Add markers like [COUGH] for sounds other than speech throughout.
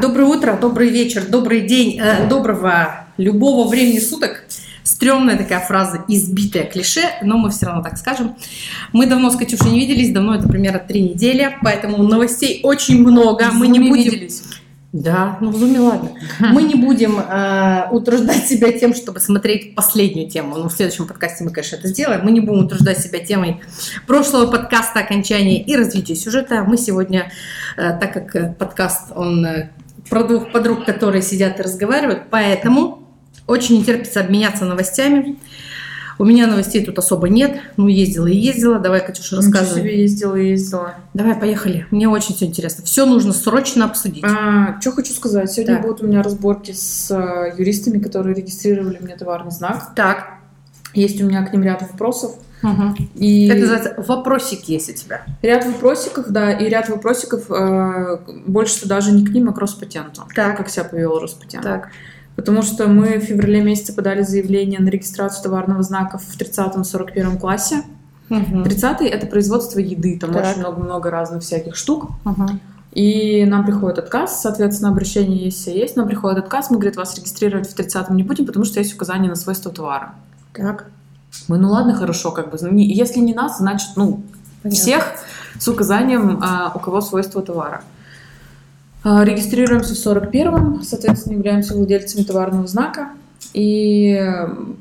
Доброе утро, добрый вечер, добрый день, э, доброго любого времени суток. Стрёмная такая фраза, избитая клише, но мы все равно так скажем. Мы давно с Катюшей не виделись, давно это примерно три недели, поэтому новостей очень много. Мы не будем... виделись. Да, ну в зуме ладно. Мы не будем э, утруждать себя тем, чтобы смотреть последнюю тему. Ну, в следующем подкасте мы, конечно, это сделаем. Мы не будем утруждать себя темой прошлого подкаста окончания и развития сюжета. Мы сегодня, э, так как э, подкаст, он э, про двух подруг, которые сидят и разговаривают, поэтому очень не терпится обменяться новостями. У меня новостей тут особо нет. Ну, ездила и ездила. Давай, Катюша, Ничего рассказывай. себе ездила, ездила. Давай, поехали. Мне очень все интересно. Все нужно срочно обсудить. А, что хочу сказать. Сегодня Так. будут у меня разборки с э, юристами, которые регистрировали мне товарный знак. Так. Есть у меня к ним ряд вопросов. Мгм. И Это называется вопросики есть у тебя. ряд вопросиков, да, и ряд вопросиков э, больше даже не к ним, а к Роспатенту. Так. Как себя повел Роспатент. Так. Потому что мы в феврале месяце подали заявление на регистрацию товарного знака в 30-41 классе. Мгм. 30 это производство еды, там Так. очень много-много разных всяких штук. Мгм. И нам приходит отказ, соответственно, обращение есть, все есть. Нам приходит отказ, мы, говорит, вас регистрировать в 30-м не будем, потому что есть указание на свойства товара. Так. Мы, ну ладно, хорошо, как бы, если не нас, значит, ну, Понятно. всех с указанием, а, у кого свойства товара. А, Регистрируемся в 41-м, соответственно, являемся владельцами товарного знака. И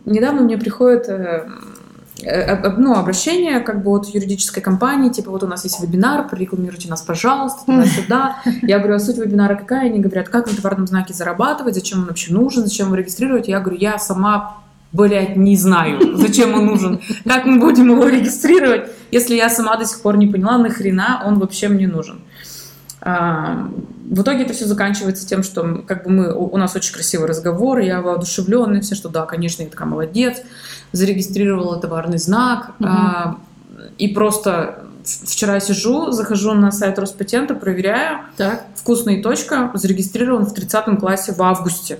недавно мне приходит э, э, ну, обращение как бы от юридической компании, типа вот у нас есть вебинар, прорекламируйте нас, пожалуйста, туда-сюда. Я говорю, а суть вебинара какая? Они говорят, как на товарном знаке зарабатывать, зачем он вообще нужен, зачем его регистрировать? Я говорю, я сама Блять, не знаю, зачем он нужен, как мы будем его регистрировать, если я сама до сих пор не поняла, нахрена он вообще мне нужен. А, В итоге это все заканчивается тем, что как бы мы, у нас очень красивый разговор, я воодушевленная, все, что да, конечно, я такая молодец, зарегистрировала товарный знак, а, и просто вчера сижу, захожу на сайт Роспатента, проверяю, Так. вкусная точка зарегистрирован в 30 классе в августе.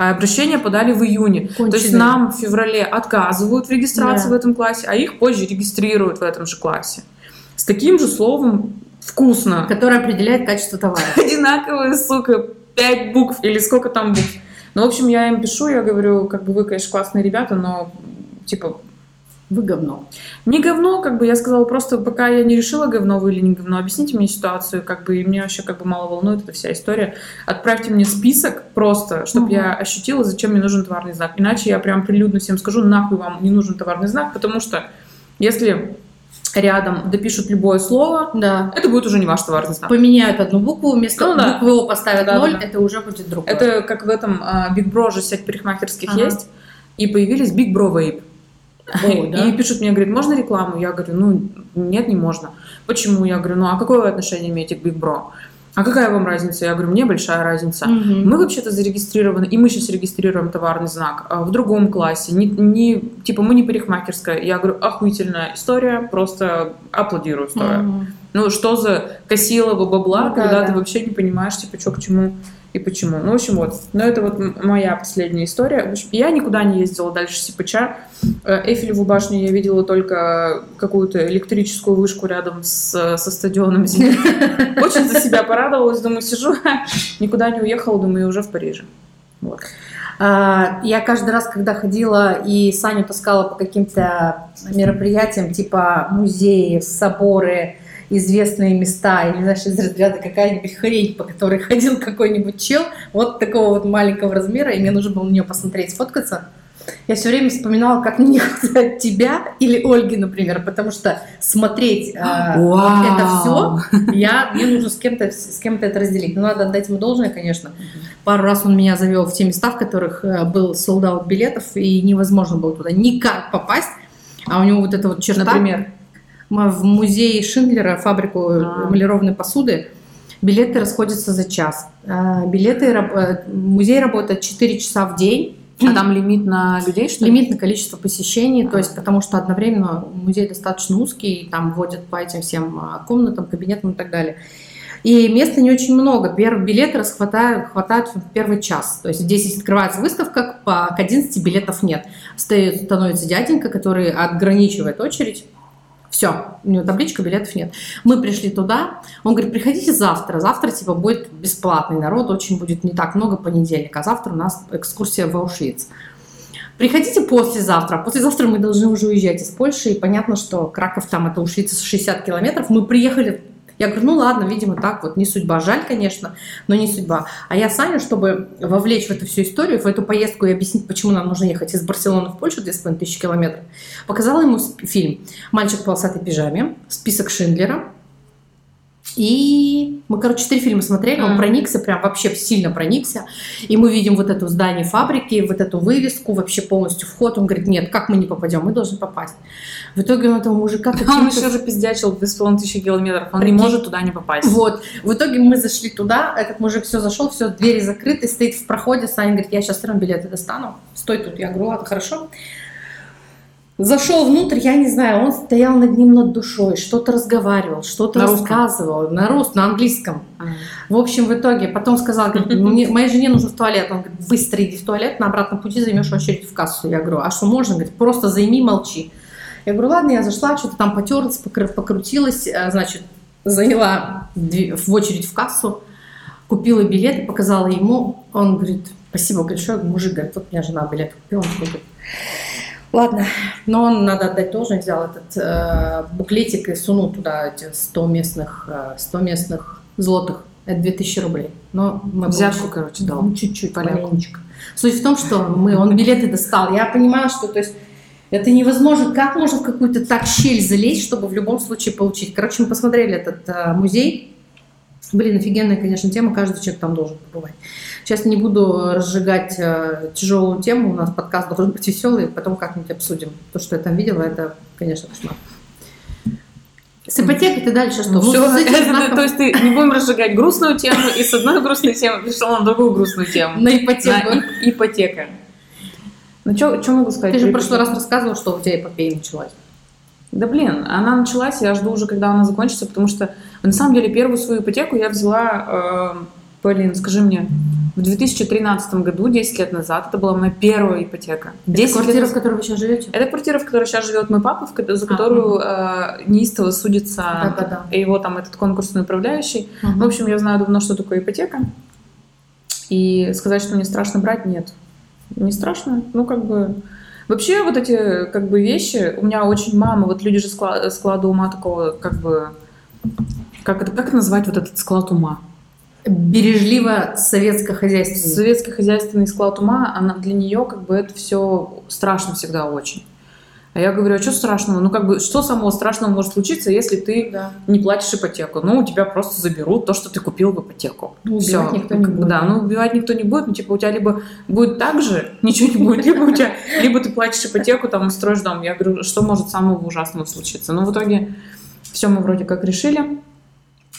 А обращение подали в июне. То есть нам в феврале отказывают в регистрации Да. в этом классе, а их позже регистрируют в этом же классе. С таким же словом вкусно. Который определяет качество товара. [LAUGHS] Одинаковые, сука, пять букв или сколько там букв. Ну, в общем, я им пишу, я говорю, как бы вы, конечно, классные ребята, но типа Вы говно. не говно, как бы я сказала, просто пока я не решила, говно вы или не говно, объясните мне ситуацию, как бы, и меня вообще как бы мало волнует эта вся история. Отправьте мне список просто, чтобы Мгм. я ощутила, зачем мне нужен товарный знак. Иначе я прям прилюдно всем скажу, нахуй вам не нужен товарный знак, потому что если рядом допишут любое слово, Да. это будет уже не ваш товарный знак. Поменяют одну букву, вместо Ну да. буквы О поставят Да, ноль, да, да. это уже будет другое. Это как в этом а, Big Bro же сеть парикмахерских Ага. есть, и появились Big Bro [LAUGHS] О, да? И пишут мне, говорят, можно рекламу? Я говорю, ну, нет, не можно. Почему? Я говорю, ну, а какое вы отношение имеете к Big Bro? А какая вам разница? Я говорю, мне большая разница. Мгм. Мы вообще-то зарегистрированы, и мы сейчас регистрируем товарный знак а, в другом классе. Не, не- типа, мы не парикмахерская. Я говорю, охуительная история, просто аплодирую стою. Мгм. Ну, что за косилово бабла, Ну да, когда да. ты вообще не понимаешь, типа, что к чему и почему. Ну, в общем, вот. Но это вот моя последняя история. В общем, я никуда не ездила дальше Сипача. Э, Эйфелеву башню я видела только какую-то электрическую вышку рядом с, со стадионом «Зенит». [LAUGHS] Очень за себя порадовалась. Думаю, сижу, [LAUGHS] никуда не уехала, думаю, уже в Париже. Вот. А, Я каждый раз, когда ходила и Саню таскала по каким-то мероприятиям, типа музеи, соборы, известные места, или, знаешь, из разряда какая-нибудь хрень, по которой [LAUGHS] ходил какой-нибудь чел, вот такого вот маленького размера, и мне нужно было на нее посмотреть, сфоткаться. Я все время вспоминала, как мне [LAUGHS] не хватает тебя или Ольги, например, потому что смотреть [GASPS] вот Вау! это все, я, мне нужно с кем-то с кем-то это разделить. Ну, надо отдать ему должное, конечно. Пару раз он меня завел в те места, в которых э, был солдат билетов, и невозможно было туда никак попасть. А у него вот эта вот черта. Например? Мы в музее Шиндлера, фабрику А. эмалированной посуды, билеты расходятся за час. А, Билеты, э, музей работает 4 часа в день. А там лимит на людей, что ли? Лимит на количество посещений, то А. есть потому что одновременно музей достаточно узкий, и там водят по этим всем а, комнатам, кабинетам и так далее. И места не очень много. Билеты расхватают, хватают в первый час. То есть в 10 открывается выставка, к 11 билетов нет. Стоит, становится дяденька, который отграничивает очередь. Все, у него табличка, билетов нет. Мы пришли туда, он говорит, приходите завтра, завтра типа будет бесплатный народ, очень будет не так много понедельник, а завтра у нас экскурсия в Аушвиц. Приходите послезавтра. Послезавтра мы должны уже уезжать из Польши, и понятно, что Краков там это Аушвиц 60 километров. Мы приехали я говорю, ну ладно, видимо, так вот, не судьба. Жаль, конечно, но не судьба. А я Саню, чтобы вовлечь в эту всю историю, в эту поездку и объяснить, почему нам нужно ехать из Барселоны в Польшу 2500 километров, показала ему фильм «Мальчик в полосатой пижаме», список Шиндлера, и мы, короче, четыре фильма смотрели, он проникся, прям вообще сильно проникся. И мы видим вот это здание фабрики, вот эту вывеску, вообще полностью вход. Он говорит, нет, как мы не попадем, мы должны попасть. В итоге он этого мужика... [LAUGHS] Он еще же пиздячил без тысячи километров, он Прикинь. не может туда не попасть. Вот. В итоге мы зашли туда, этот мужик все зашел, все, двери закрыты, стоит в проходе, Саня говорит, я сейчас все равно билеты достану, стой тут. Я говорю, ладно, хорошо. Зашел внутрь, я не знаю, он стоял над ним над душой, что-то разговаривал, что-то на рассказывал на русском, на английском. А. В общем, в итоге потом сказал, говорит, [LAUGHS] мне, моей жене нужно в туалет. Он говорит, быстро иди в туалет, на обратном пути займешь очередь в кассу. Я говорю, а что можно? Говорит, просто займи, молчи. Я говорю, ладно, я зашла, что-то там потерлась, покрутилась, э, значит, заняла в очередь в кассу, купила билет показала ему. Он говорит, спасибо большое, мужик говорит, вот у меня жена билет купила. Он говорит, Ладно, но он, надо отдать тоже, взял этот э, буклетик и сунул туда эти 100 местных, э, 100 местных злотых. Это 2000 рублей. Но мы Взятку, получили, короче, дал. Ну, чуть-чуть, маленечко. Суть в том, что мы, он билеты достал. Я понимала, что то есть, это невозможно. Как можно в какую-то так щель залезть, чтобы в любом случае получить? Короче, мы посмотрели этот э, музей. Блин, офигенная, конечно, тема. Каждый человек там должен побывать. Сейчас не буду разжигать э, тяжелую тему, у нас подкаст должен быть веселый, потом как-нибудь обсудим. То, что я там видела, это, конечно, кошмар. С ипотекой ты дальше что? Ну, все, знаком... то есть ты не будем разжигать грустную тему, и с одной грустной темы пришел на другую грустную тему. На ипотеку. На ипотека. Ну, что могу сказать? Ты же в прошлый раз рассказывал, что у тебя эпопея началась. Да блин, она началась, я жду уже, когда она закончится, потому что на самом деле первую свою ипотеку я взяла, э, блин, скажи мне, в 2013 году, 10 лет назад, это была моя первая ипотека. 10 это квартира, лет... в которой вы сейчас живете? Это квартира, в которой сейчас живет мой папа, за которую а. э, неистово судится да, да, его там этот конкурсный управляющий. Угу. В общем, я знаю давно, что такое ипотека. И сказать, что мне страшно брать, нет. Не страшно. Ну, как бы... Вообще вот эти как бы вещи, у меня очень мама, вот люди же склад, склада ума такого, как бы, как это, как назвать вот этот склад ума? бережливо советско-хозяйственный. Советско-хозяйственный склад ума, она, для нее как бы это все страшно всегда очень. А я говорю, а что страшного? Ну, как бы, что самого страшного может случиться, если ты да. не платишь ипотеку? Ну, у тебя просто заберут то, что ты купил в ипотеку. Ну, убивать никто не будет. Да, ну, убивать никто не будет. Ну, типа, у тебя либо будет так же, [LAUGHS] ничего не будет, либо у тебя, либо ты платишь ипотеку, там, строишь дом. Я говорю, что может самого ужасного случиться? Ну, в итоге все мы вроде как решили.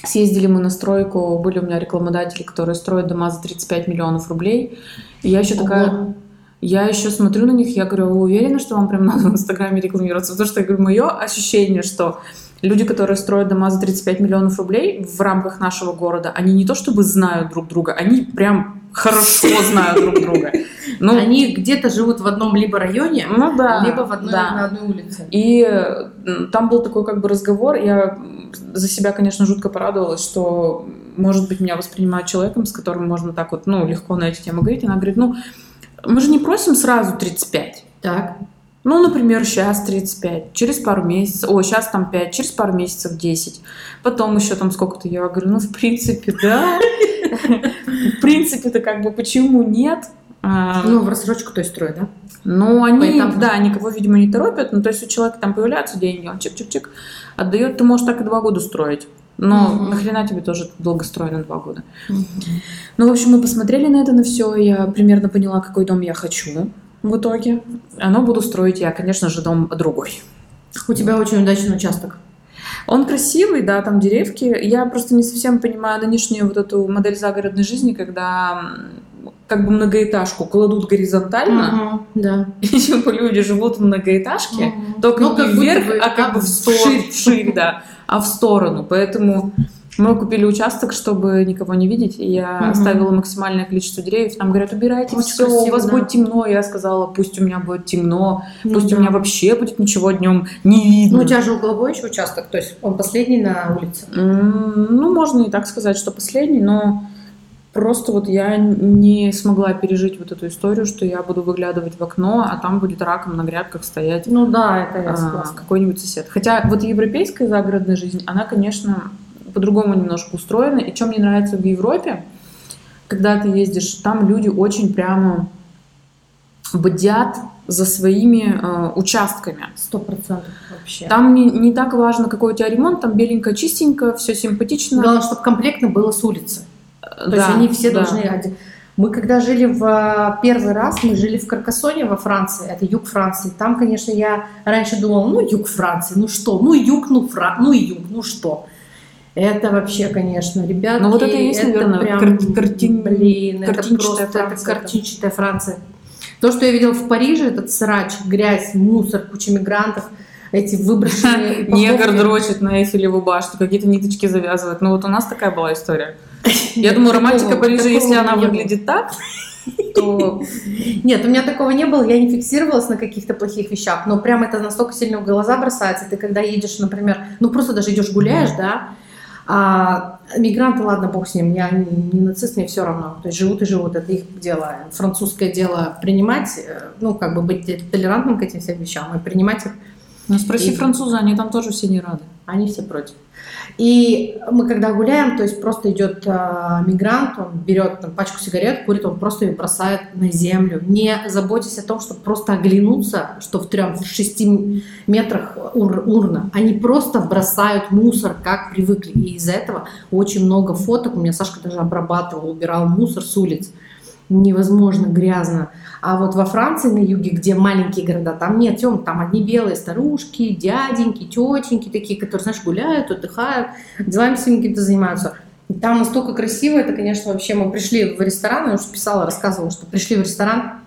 Съездили мы на стройку, были у меня рекламодатели, которые строят дома за 35 миллионов рублей. И я еще Ого. такая... Я еще смотрю на них, я говорю, вы уверены, что вам прям [LAUGHS] надо в Инстаграме рекламироваться? Потому что, я говорю, мое ощущение, что люди, которые строят дома за 35 миллионов рублей в рамках нашего города, они не то чтобы знают друг друга, они прям хорошо [LAUGHS] знают друг друга. Ну, они где-то живут в одном либо районе, ну, да, либо в одной, да. на одной улице. И там был такой как бы разговор, я за себя, конечно, жутко порадовалась, что, может быть, меня воспринимают человеком, с которым можно так вот, ну, легко на эти темы говорить. Она говорит, ну, мы же не просим сразу 35. Так. Ну, например, сейчас 35, через пару месяцев, о, сейчас там 5, через пару месяцев 10, потом еще там сколько-то. Я говорю, ну, в принципе, да. В принципе-то как бы почему нет? А, ну, в рассрочку, то есть строят, да? Ну, они, Поэтому... да, никого, видимо, не торопят. Ну, то есть у человека там появляются деньги, он чик-чик-чик отдает. Ты можешь так и два года строить. Но угу. нахрена тебе тоже долгостроено два года? Угу. Ну, в общем, мы посмотрели на это на все. Я примерно поняла, какой дом я хочу в итоге. Оно буду строить я, конечно же, дом другой. У тебя очень удачный участок. Он красивый, да, там деревки. Я просто не совсем понимаю нынешнюю вот эту модель загородной жизни, когда как бы многоэтажку кладут горизонтально, угу, да. [LAUGHS] и типа люди живут в многоэтажке, угу. только ну, не вверх, бы, а как бы в сторону, вширь, да, а в сторону. Поэтому Мы купили участок, чтобы никого не видеть, и я Мгм. оставила максимальное количество деревьев. Нам говорят, убирайте Очень все, у красиво, вас да. будет темно. Я сказала, пусть у меня будет темно, Ну пусть да. у меня вообще будет ничего днем не видно. Ну, у тебя же угловой еще участок, то есть он последний на улице. Ну, можно и так сказать, что последний, но просто вот я не смогла пережить вот эту историю, что я буду выглядывать в окно, а там будет раком на грядках стоять Ну да, это я а, согласна. какой-нибудь сосед. Хотя вот европейская загородная жизнь, она, конечно, по-другому немножко устроена. И что мне нравится в Европе, когда ты ездишь, там люди очень прямо бдят за своими э, участками. Сто процентов вообще. Там не, не так важно, какой у тебя ремонт, там беленько, чистенько, все симпатично. Главное, чтобы комплектно было с улицы. То Да, есть они все да. должны... Мы когда жили в а, первый раз, мы жили в Каркасоне во Франции, это юг Франции. Там, конечно, я раньше думала, ну юг Франции, ну что, ну юг, ну Фра, ну юг, ну что. Это вообще, конечно, ребята. Ну, вот это и есть, наверное, кар- картин- блин, это просто это Франция, картинчатая Франция. То, что я видела в Париже, этот срач, грязь, мусор, куча мигрантов, эти выброшенные [LAUGHS] Негр дрочит на Эйфелеву башню, какие-то ниточки завязывает. Ну вот у нас такая была история. [LAUGHS] Я думаю, романтика Парижа, если она выглядит так, то [LAUGHS] Нет, у меня такого не было, я не фиксировалась на каких-то плохих вещах, но прям это настолько сильно в глаза бросается. Ты когда едешь, например, ну просто даже идешь гуляешь, да, а мигранты, ладно, бог с ним, я не, не нацист, мне все равно. То есть живут и живут, это их дело. Французское дело принимать, э, ну как бы быть толерантным к этим всем вещам и принимать их ну спроси И- француза, они там тоже все не рады. они все против. И мы когда гуляем, то есть просто идет а, мигрант, он берет там, пачку сигарет, курит, он просто ее бросает на землю, не заботясь о том, чтобы просто оглянуться, что в трем, в шести метрах ур- урна. Они просто бросают мусор, как привыкли. И из-за этого очень много фоток. У меня Сашка даже обрабатывал, убирал мусор с улиц. Невозможно грязно. А вот во Франции, на юге, где маленькие города, там нет тем, там одни белые старушки, дяденьки, тетеньки такие, которые, знаешь, гуляют, отдыхают, делами своими какими-то занимаются. Там настолько красиво, это, конечно, вообще мы пришли в ресторан, я уже писала, рассказывала, что пришли в ресторан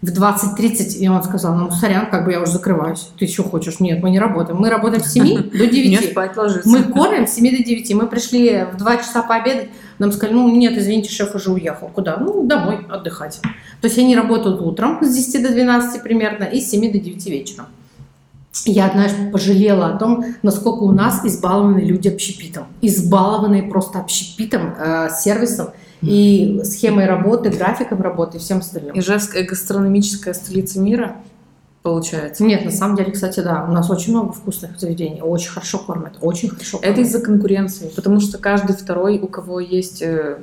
в 20.30, и он сказал, ну, сорян, как бы я уже закрываюсь. Ты что хочешь? Нет, мы не работаем. Мы работаем с 7 до [LAUGHS] 9. Не спать ложиться. Мы кормим с 7 до 9. Мы пришли в 2 часа пообедать. Нам сказали, ну нет, извините, шеф уже уехал. Куда? Ну, домой отдыхать. То есть они работают утром с 10 до 12 примерно и с 7 до 9 вечера. Я, знаешь, пожалела о том, насколько у нас избалованы люди общепитом. Избалованные просто общепитом, э, сервисом и схемой работы, графиком работы и всем остальным. Ижевская гастрономическая столица мира, получается. Нет, на самом деле, кстати, да, у нас очень много вкусных заведений, очень хорошо кормят, очень хорошо кормят. Это из-за конкуренции, потому что каждый второй, у кого есть э,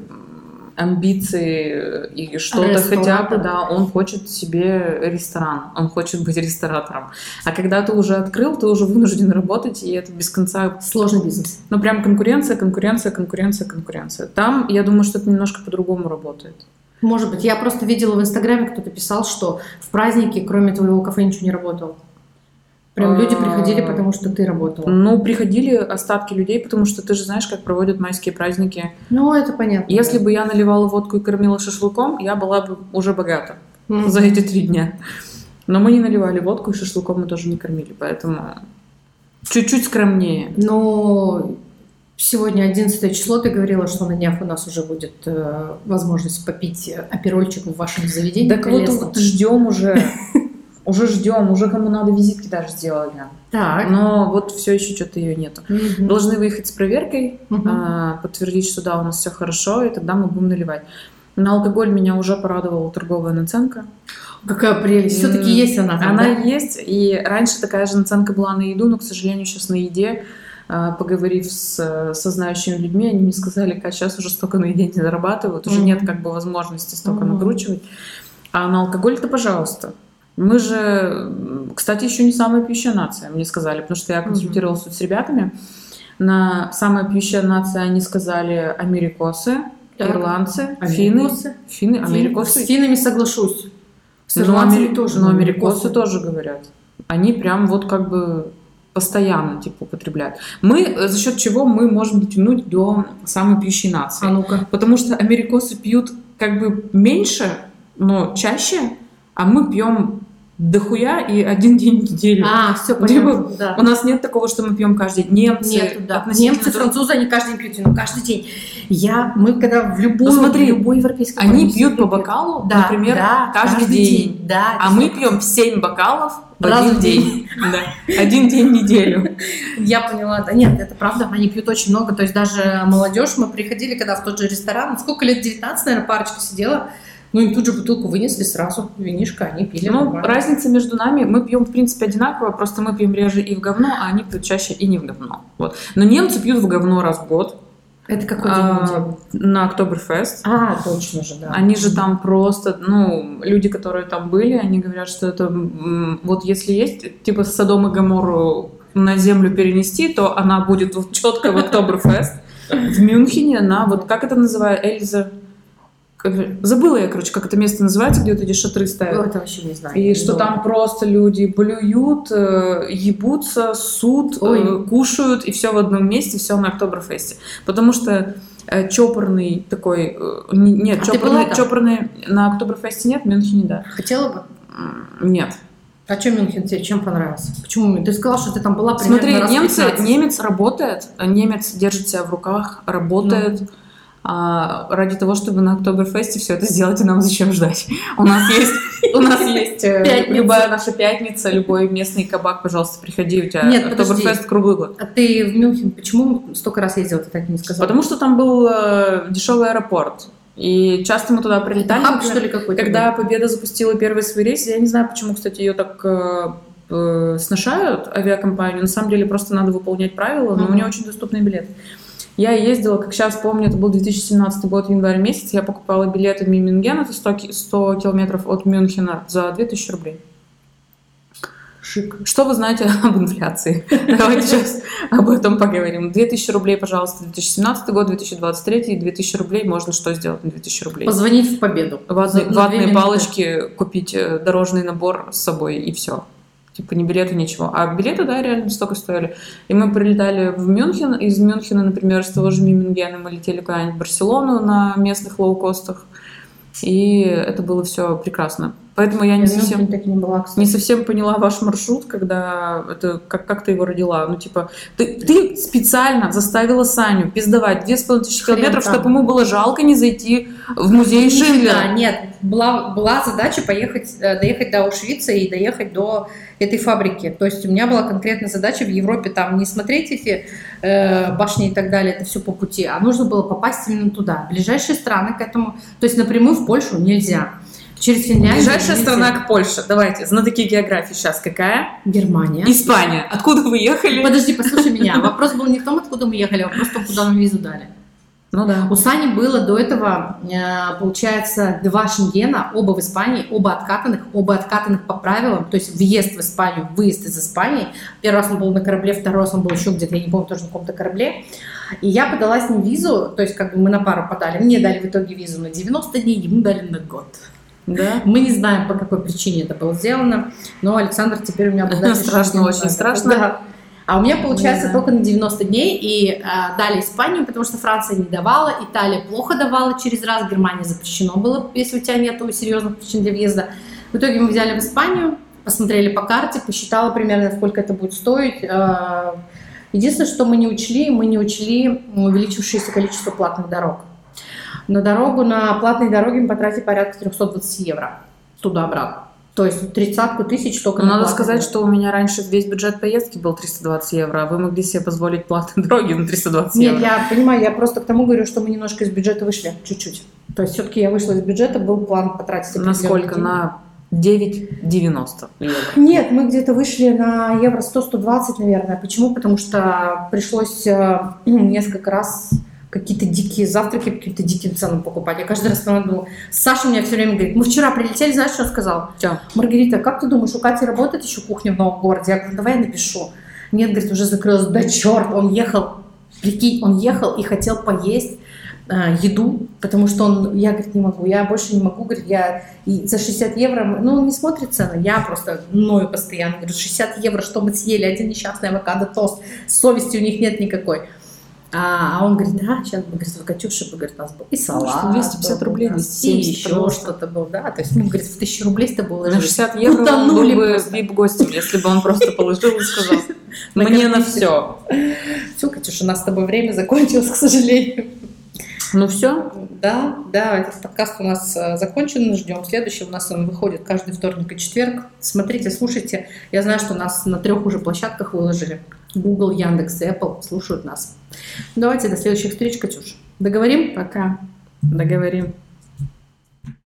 амбиции и что-то хотя бы, да, он хочет себе ресторан, он хочет быть ресторатором. А когда ты уже открыл, ты уже вынужден работать, и это без конца, Сложный бизнес. ну прям конкуренция, конкуренция, конкуренция, конкуренция. Там, я думаю, что это немножко по-другому работает. Может быть. Я просто видела в Инстаграме, кто-то писал, что в празднике, кроме твоего кафе, ничего не работало. Прям люди А. приходили, потому что ты работала. Ну, приходили остатки людей, потому что ты же знаешь, как проводят майские праздники. Ну, это понятно. Если бы я наливала водку и кормила шашлыком, я была бы уже богата. За эти три дня. Но мы не наливали водку, и шашлыком мы тоже не кормили, поэтому чуть-чуть скромнее. Ну, сегодня 11 число, ты говорила, что на днях у нас уже будет э, возможность попить аперольчик в вашем заведении. Так вот, вот ждем уже. [LAUGHS] Уже ждем, уже кому надо визитки даже сделали. Так. Но вот все еще что-то ее нету. Мгм. Должны выехать с проверкой, Мгм. а, подтвердить, что да, у нас все хорошо, и тогда мы будем наливать. На алкоголь меня уже порадовала торговая наценка. Какая прелесть. Все-таки есть она. там, Она да? есть, и раньше такая же наценка была на еду, но, к сожалению, сейчас на еде, а, поговорив с, со знающими людьми, они мне сказали, как сейчас уже столько на еде не зарабатывают, уже Мгм. нет как бы возможности столько Мгм. накручивать. А на алкоголь-то, пожалуйста. Мы же, кстати, еще не самая пьющая нация, мне сказали, потому что я консультировалась тут с ребятами. На самая пьющая нация они сказали америкосы, Так. ирландцы, финны, Америкосы. финны, Фин- америкосы С финнами соглашусь. С но, ирландцами амери- тоже. но но америкосы тоже говорят. Они прям вот как бы постоянно типа употребляют. Мы, за счет чего мы можем дотянуть до самой пьющей нации? А ну-ка. Потому что америкосы пьют как бы меньше, но чаще, а мы пьем дохуя и один [LAUGHS] день в неделю. А, все Либо понятно, да. У нас нет такого, что мы пьем каждый день. Немцы, Нету, да. Немцы, друг- французы, они каждый день пьют вино, каждый день. Я, мы когда в любую, Ну, смотри, в любой европейской Они пьют по бокалу, Да, например, да, каждый, день. Да, А мы пьем 7 бокалов в Раз один в день. [LAUGHS] Да. Один день в неделю. Я поняла, да. Нет, это правда, они пьют очень много. То есть даже молодежь, мы приходили, когда в тот же ресторан, сколько лет, 19, наверное, парочка сидела, ну им тут же бутылку вынесли сразу, винишко, они пили. Ну, нормально. разница между нами, мы пьем, в принципе, одинаково, просто мы пьем реже и в говно, а они пьют чаще и не в говно. Вот. Но немцы пьют в говно раз в год Это какой день а, на Октоберфест. А, точно же, да. Они же там просто, ну, люди, которые там были, они говорят, что это, вот если есть, типа, Содом и Гоморру на землю перенести, то она будет вот четко в Октоберфест [LAUGHS] в Мюнхене на, вот как это называют, Эльза? Забыла я, короче, как это место называется, где вот эти шатры Ну, ставят. это вообще не знаю. И не что знаю. там просто люди блюют, э, ебутся, суд, Ой. кушают, и все в одном месте, все на Октоберфесте. Потому что э, чопорный такой... э, не- нет, А чопорный, чопорный на Октоберфесте нет, в Мюнхене да. Хотела бы? Нет. А чем Мюнхен тебе чем понравился? Почему? Ты сказала, что ты там была примерно Смотри, раз немцы, 15. немец работает, а немец держит себя в руках, работает. Ну. А, ради того, чтобы на Октоберфесте все это сделать, и нам зачем ждать? У нас есть, у нас [LAUGHS] есть э, любая наша пятница, любой местный кабак, пожалуйста, приходи, у тебя Нет. Октоберфест круглый год. А ты в Мюнхен почему столько раз ездила, ты так не сказала? Потому что там был э, дешевый аэропорт. И часто мы туда прилетали. Хаб, что ли, какой-то? Когда? Победа запустила первый свой рейс, я не знаю, почему, кстати, ее так э, э, сношают, авиакомпанию. На самом деле просто надо выполнять правила, но у Мгм. нее очень доступный билет. Я ездила, как сейчас помню, это был 2017 год, январь месяц, я покупала билеты Миминген, это 100, ки- 100 километров от Мюнхена, за 2000 рублей. Шик. Что вы знаете [LAUGHS] об инфляции? Давайте сейчас об этом поговорим. 2000 рублей, пожалуйста, 2017 год, 2023, и 2000 рублей можно что сделать на 2000 рублей? Позвонить в победу. Ватные, палочки, купить э, дорожный набор с собой и все. Типа ни билеты, ничего. А билеты, да, реально столько стоили. И мы прилетали в Мюнхен. Из Мюнхена, например, с того же Мимингена мы летели куда-нибудь в Барселону на местных лоукостах. И это было все прекрасно. Поэтому я не Я совсем... Не была. Не совсем поняла ваш маршрут, когда это как, как ты его родила. Ну, типа, ты, ты специально заставила Саню пиздовать две с половиной тысячи Хрен километров, там. чтобы ему было жалко не зайти в музей Шиндлера. нет, была, была задача поехать, э, доехать до Аушвица и доехать до этой фабрики. То есть у меня была конкретная задача в Европе там не смотреть эти э, башни и так далее, это все по пути, а нужно было попасть именно туда. Ближайшие страны к этому, то есть напрямую в Польшу нельзя. Через Финляндию Ближайшая страна к Польше. Давайте, знатоки географии сейчас какая? Германия. Испания. Откуда вы ехали? Подожди, послушай меня. [LAUGHS] Вопрос был не в том, откуда мы ехали, а вопрос в том, куда нам визу дали. Ну да. У Сани было до этого, э, получается, два шенгена, оба в Испании, оба откатанных, оба откатанных по правилам, то есть въезд в Испанию, выезд из Испании. Первый раз он был на корабле, второй раз он был еще где-то, я не помню, тоже на каком-то корабле. И я подала с ним визу, то есть как бы мы на пару подали. Мне дали в итоге визу на 90 дней, ему дали на год. Да. Мы не знаем, по какой причине это было сделано, но Александр теперь у меня обладатель Страшно, очень страшно. Да. А у меня получается знаю. только на 90 дней, и э, дали Испанию, потому что Франция не давала, Италия плохо давала через раз, Германия запрещено было, если у тебя нет серьезных причин для въезда. В итоге мы взяли в Испанию, посмотрели по карте, посчитала примерно, сколько это будет стоить. Э, Единственное, что мы не учли, мы не учли увеличившееся количество платных дорог. На дорогу, на платные дороги мы потратили порядка 320 евро туда-обратно. То есть тридцатку тысяч только Но на надо сказать, что у меня раньше весь бюджет поездки был 320 евро, а вы могли себе позволить платные дороги на 320 Нет, евро. я понимаю, я просто к тому говорю, что мы немножко из бюджета вышли, чуть-чуть. То есть все-таки я вышла из бюджета, был план потратить На определенные сколько? деньги. На 9,90 евро. Нет, мы где-то вышли на евро 100-120, наверное. Почему? Потому что пришлось э, [CLEARS THROAT] несколько раз какие-то дикие завтраки по каким-то диким ценам покупать. Я каждый раз думала, Саша мне все время говорит, мы вчера прилетели, знаешь, что он сказал? Чё? Маргарита, как ты думаешь, у Кати работает еще кухня в Новом городе? Я говорю, давай я напишу. Нет, говорит, уже закрылась. Да черт, он ехал, прикинь, он ехал и хотел поесть э, еду, потому что он, я, говорит, не могу, я больше не могу, говорит, я и за 60 евро, ну, он не смотрит цены, я просто ною постоянно, говорю, 60 евро, что мы съели, один несчастный авокадо тост, совести у них нет никакой. А, а он говорит, да, сейчас говорит, бы, говорит, у нас был и салат. 250 был, рублей, да, 270 и еще что-то было, да. То есть, ну, говорит, в тысячу рублей с тобой На уложились. 60 евро он Утонули был бы вип-гостем, если бы он просто положил и сказал, [LAUGHS] мне на все. Все, Катюша, у нас с тобой время закончилось, к сожалению. Ну все, Да, да, этот подкаст у нас э, закончен, ждем следующий. У нас он выходит каждый вторник и четверг. Смотрите, слушайте. Я знаю, что нас на трех уже площадках выложили. Google, Яндекс и Apple слушают нас. Давайте до следующих встреч, Катюш. Договорим? пока. Договорим.